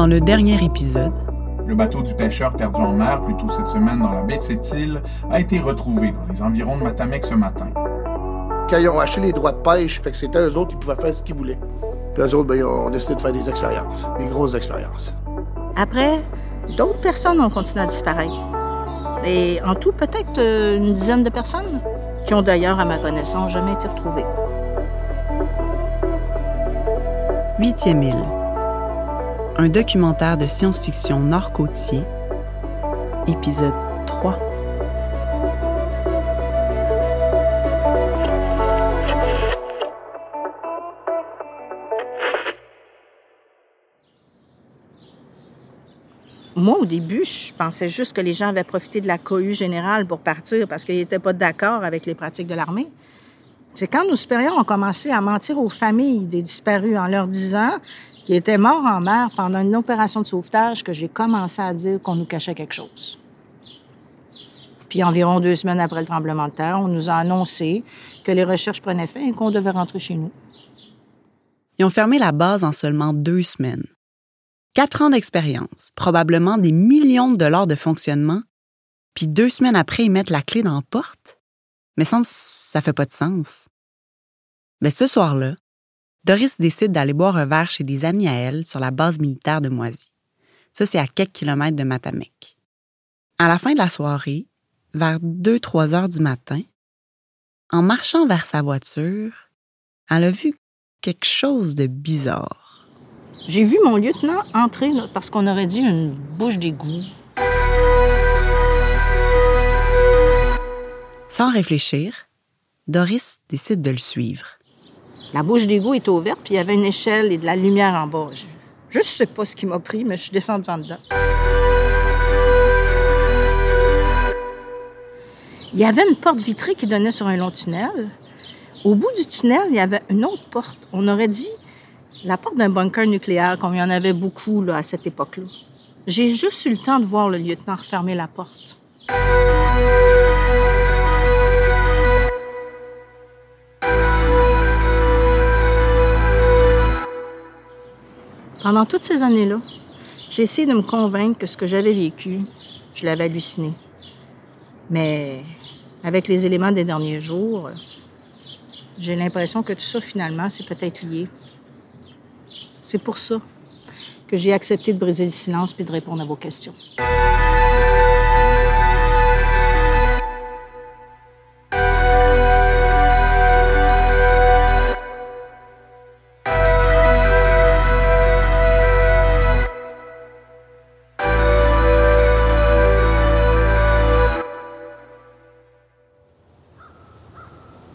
Dans le dernier épisode, Le bateau du pêcheur perdu en mer plus tôt cette semaine dans la baie de Sept-Îles a été retrouvé dans les environs de Matamec ce matin. Quand ils ont acheté les droits de pêche, fait que c'était eux autres qui pouvaient faire ce qu'ils voulaient. Puis eux autres, ben, ils ont décidé de faire des expériences, des grosses expériences. Après, d'autres personnes ont continué à disparaître. Et en tout, peut-être euh, une dizaine de personnes qui ont d'ailleurs, à ma connaissance, jamais été retrouvées. Huitième île. Un documentaire de science-fiction nord-côtier. Épisode 3. Moi, au début, je pensais juste que les gens avaient profité de la cohue générale pour partir parce qu'ils n'étaient pas d'accord avec les pratiques de l'armée. C'est quand nos supérieurs ont commencé à mentir aux familles des disparus en leur disant qu'ils étaient morts en mer pendant une opération de sauvetage que j'ai commencé à dire qu'on nous cachait quelque chose. Puis environ deux semaines après le tremblement de terre, on nous a annoncé que les recherches prenaient fin et qu'on devait rentrer chez nous. Ils ont fermé la base en seulement deux semaines. Quatre ans d'expérience, probablement des millions de dollars de fonctionnement, puis deux semaines après, ils mettent la clé dans la porte? Mais semble ça fait pas de sens. Mais ce soir-là, Doris décide d'aller boire un verre chez des amis à elle sur la base militaire de Moisy. Ça, c'est à quelques kilomètres de Matamec. À la fin de la soirée, vers 2-3 heures du matin, en marchant vers sa voiture, elle a vu quelque chose de bizarre. J'ai vu mon lieutenant entrer là, parce qu'on aurait dit une bouche d'égout. Sans réfléchir, Doris décide de le suivre. La bouche d'égout était ouverte, puis il y avait une échelle et de la lumière en bas. Je ne sais pas ce qui m'a pris, mais je suis descendue en dedans. Il y avait une porte vitrée qui donnait sur un long tunnel. Au bout du tunnel, il y avait une autre porte. On aurait dit la porte d'un bunker nucléaire, comme il y en avait beaucoup à cette époque-là. J'ai juste eu le temps de voir le lieutenant refermer la porte. Pendant toutes ces années-là, j'ai essayé de me convaincre que ce que j'avais vécu, je l'avais halluciné. Mais avec les éléments des derniers jours, j'ai l'impression que tout ça, finalement, c'est peut-être lié. C'est pour ça que j'ai accepté de briser le silence puis de répondre à vos questions.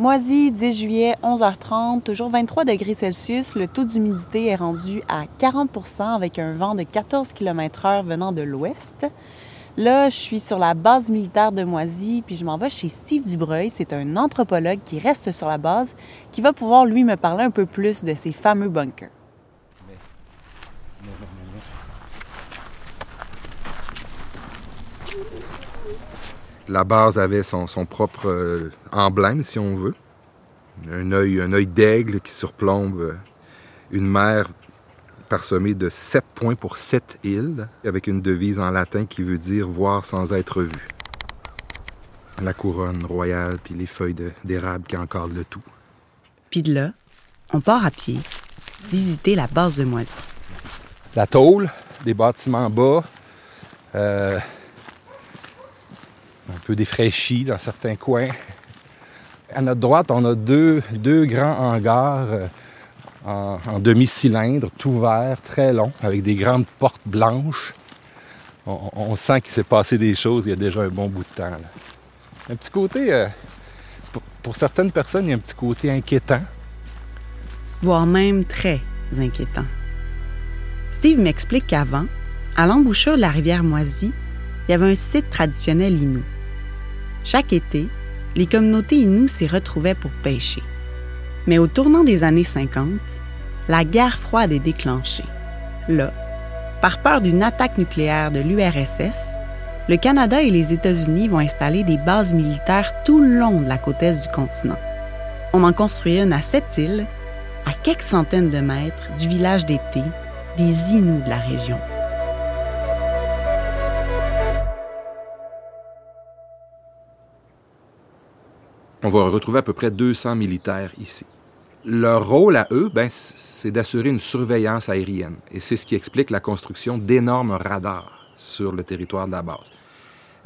Moisy, 10 juillet, 11h30, toujours 23 degrés Celsius. Le taux d'humidité est rendu à 40% avec un vent de 14 km/h venant de l'ouest. Là, je suis sur la base militaire de Moisy, puis je m'en vais chez Steve Dubreuil. C'est un anthropologue qui reste sur la base, qui va pouvoir, lui, me parler un peu plus de ces fameux bunkers. La base avait son, son propre euh, emblème, si on veut. Un œil, un œil d'aigle qui surplombe euh, une mer parsemée de sept points pour sept îles, avec une devise en latin qui veut dire voir sans être vu. La couronne royale, puis les feuilles d'érable qui encadrent le tout. Puis de là, on part à pied, visiter la base de Moisy. La tôle, des bâtiments bas, euh, un peu défraîchis dans certains coins. À notre droite, on a deux, deux grands hangars euh, en, demi-cylindre, tout vert, très long, avec des grandes portes blanches. On, sent qu'il s'est passé des choses il y a déjà un bon bout de temps. Un petit côté, euh, pour, pour certaines personnes, il y a un petit côté inquiétant. voire même très inquiétant. Steve m'explique qu'avant, à l'embouchure de la rivière Moisy, il y avait un site traditionnel Innu. Chaque été, les communautés Innu s'y retrouvaient pour pêcher. Mais au tournant des années 50, la guerre froide est déclenchée. Là, par peur d'une attaque nucléaire de l'URSS, le Canada et les États-Unis vont installer des bases militaires tout le long de la côte est du continent. On en construit une à cette île, à quelques centaines de mètres du village d'été des Inuits de la région. On va retrouver à peu près 200 militaires ici. Leur rôle à eux, ben, c'est d'assurer une surveillance aérienne. Et c'est ce qui explique la construction d'énormes radars sur le territoire de la base.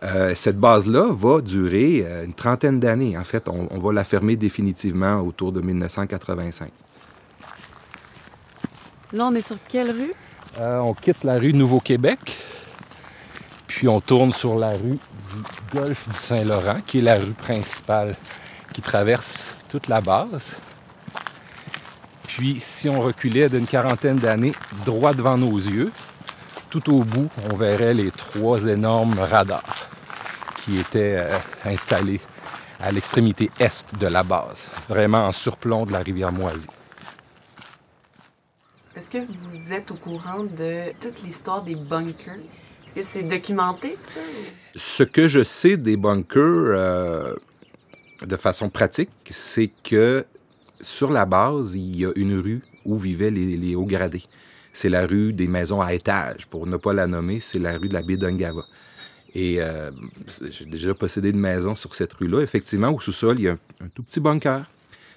Euh, cette base-là va durer euh, une trentaine d'années. En fait, on, va la fermer définitivement autour de 1985. Là, on est sur quelle rue? Euh, on quitte la rue Nouveau-Québec, puis on tourne sur la rue du Golfe du Saint-Laurent, qui est la rue principale qui traverse toute la base. Puis, si on reculait d'une quarantaine d'années droit devant nos yeux, tout au bout, on verrait les trois énormes radars qui étaient euh, installés à l'extrémité est de la base, vraiment en surplomb de la rivière Moisy. Est-ce que vous êtes au courant de toute l'histoire des bunkers? Est-ce que c'est documenté, ça? Ce que je sais des bunkers, euh, de façon pratique, c'est que sur la base, il y a une rue où vivaient les, hauts gradés. C'est la rue des maisons à étages. Pour ne pas la nommer, c'est la rue de la baie d'Ungava. Et euh, j'ai déjà possédé une maison sur cette rue-là. Effectivement, au sous-sol, il y a un, tout petit bunker.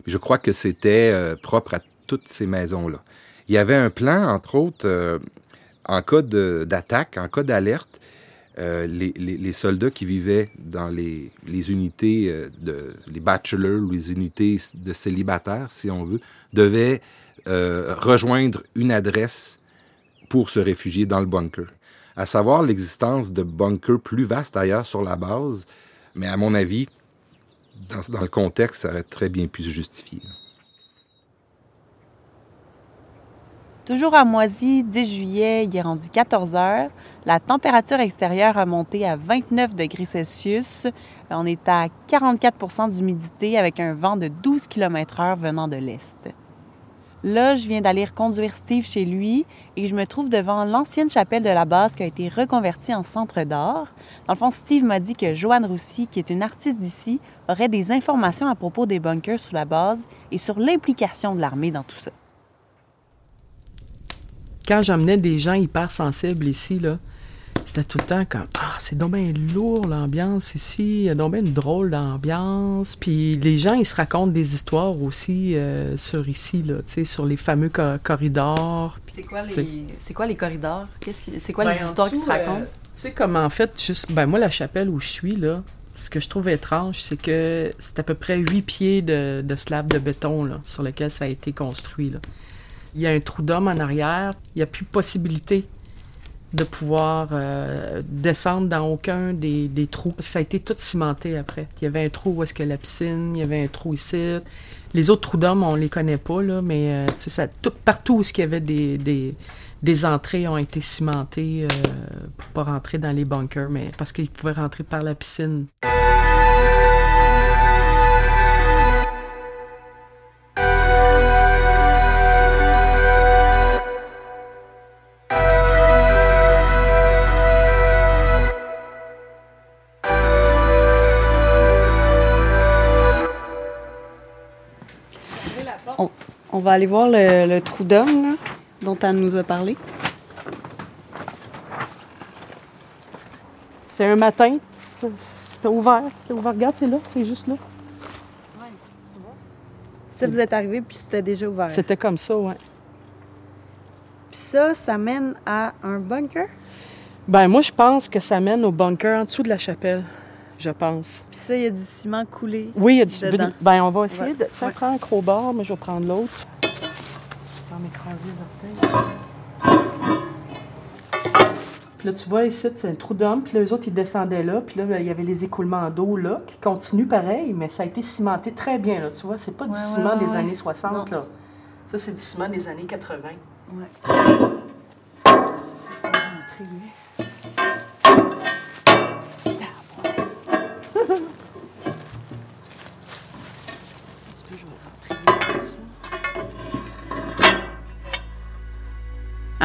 je crois que c'était euh, propre à toutes ces maisons-là. Il y avait un plan, entre autres, euh, en cas d'attaque, en cas d'alerte, les, les, soldats qui vivaient dans les, les unités de les bachelors ou les unités de célibataires, si on veut, devaient rejoindre une adresse pour se réfugier dans le bunker à savoir l'existence de bunkers plus vastes ailleurs sur la base, mais à mon avis, dans, le contexte, ça aurait très bien pu se justifier. Toujours à Moisy, 10 juillet, il est rendu 14 heures. La température extérieure a monté à 29 degrés Celsius. On est à 44% d'humidité avec un vent de 12 km/h venant de l'est. Là, je viens d'aller reconduire Steve chez lui et je me trouve devant l'ancienne chapelle de la base qui a été reconvertie en centre d'art. Dans le fond, Steve m'a dit que Joanne Roussy, qui est une artiste d'ici, aurait des informations à propos des bunkers sous la base et sur l'implication de l'armée dans tout ça. Quand j'emmenais des gens hyper sensibles ici, là, c'était tout le temps comme Ah, c'est donc bien lourd l'ambiance ici, il y a donc bien une drôle d'ambiance. Puis les gens, ils se racontent des histoires aussi euh, sur ici, là, tu sais, sur les fameux corridors. C'est quoi, les... quoi les corridors? C'est quoi les ben, histoires qui se racontent? Euh, tu sais, comme en fait, juste, ben moi, la chapelle où je suis, là, ce que je trouve étrange, c'est que c'est à peu près huit pieds de, de slab de béton là, sur lequel ça a été construit. Là. Il y a un trou d'homme en arrière, il n'y a plus possibilité de pouvoir euh, descendre dans aucun des, des, trous. Ça a été tout cimenté après. Il y avait un trou où est-ce que la piscine, il y avait un trou ici. Les autres trous d'hommes, on les connaît pas, là, mais euh, ça, tout, partout où il y avait des, des, des, entrées ont été cimentées euh, pour pas rentrer dans les bunkers, mais parce qu'ils pouvaient rentrer par la piscine. Va aller voir le, trou d'homme dont elle nous a parlé. C'est un matin. C'était ouvert. C'était ouvert. Regarde, c'est là. C'est juste là. Ouais, tu vois. Ça, vous êtes arrivé puis c'était déjà ouvert. C'était comme ça, ouais. Puis ça, ça mène à un bunker? Ben moi, je pense que ça mène au bunker en dessous de la chapelle je pense. Puis ça, il y a du ciment coulé. Oui, il y a du ciment. Ben, on va essayer de. Ça prend un crowbar, mais je vais prendre l'autre. Sans m'écraser les orteils. Puis là, tu vois ici, c'est un trou d'homme. Puis là, les autres, ils descendaient là. Puis là, il y avait les écoulements d'eau là, qui continuent pareil, mais ça a été cimenté très bien, là. Tu vois, c'est pas du ciment des années 60, là. Ça, c'est du ciment des années 80. Ouais. C'est ça, faut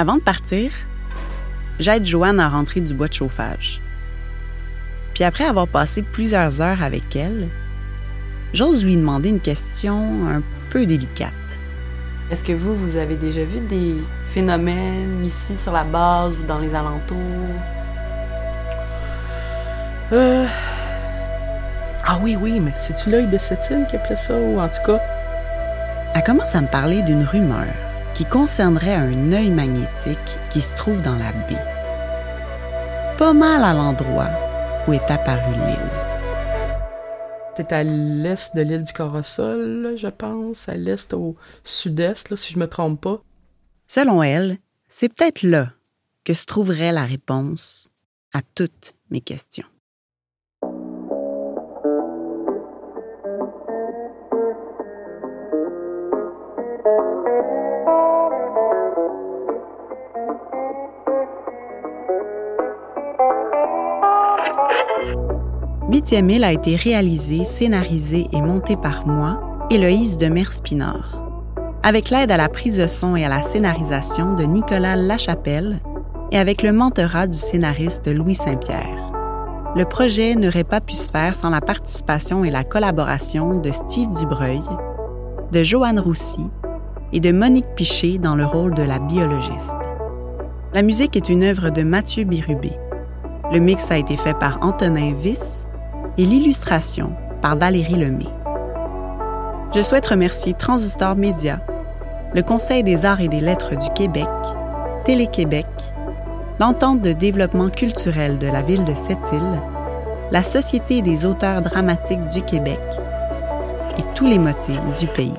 Avant de partir, j'aide Joanne à rentrer du bois de chauffage. Puis après avoir passé plusieurs heures avec elle, j'ose lui demander une question un peu délicate. Est-ce que vous, vous avez déjà vu des phénomènes ici sur la base ou dans les alentours? Euh... Ah oui, oui, mais c'est-tu l'œil de cette île qui appelait ça, ou en tout cas... Elle commence à me parler d'une rumeur qui concernerait un œil magnétique qui se trouve dans la baie. Pas mal à l'endroit où est apparue l'île. C'est à l'est de l'île du Corosol, je pense, à l'est au sud-est, si je me trompe pas. Selon elle, c'est peut-être là que se trouverait la réponse à toutes mes questions. Huitième île a été réalisé, scénarisé et monté par moi, Héloïse de Merspinard, avec l'aide à la prise de son et à la scénarisation de Nicolas Lachapelle et avec le mentorat du scénariste Louis Saint-Pierre. Le projet n'aurait pas pu se faire sans la participation et la collaboration de Steve Dubreuil, de Joanne Roussy et de Monique Piché dans le rôle de la biologiste. La musique est une œuvre de Mathieu Birubé. Le mix a été fait par Antonin Viss et l'illustration par Valérie Lemay. Je souhaite remercier Transistor Média, le Conseil des arts et des lettres du Québec, Télé-Québec, l'Entente de développement culturel de la ville de Sept-Îles, la Société des auteurs dramatiques du Québec et tous les motets du pays.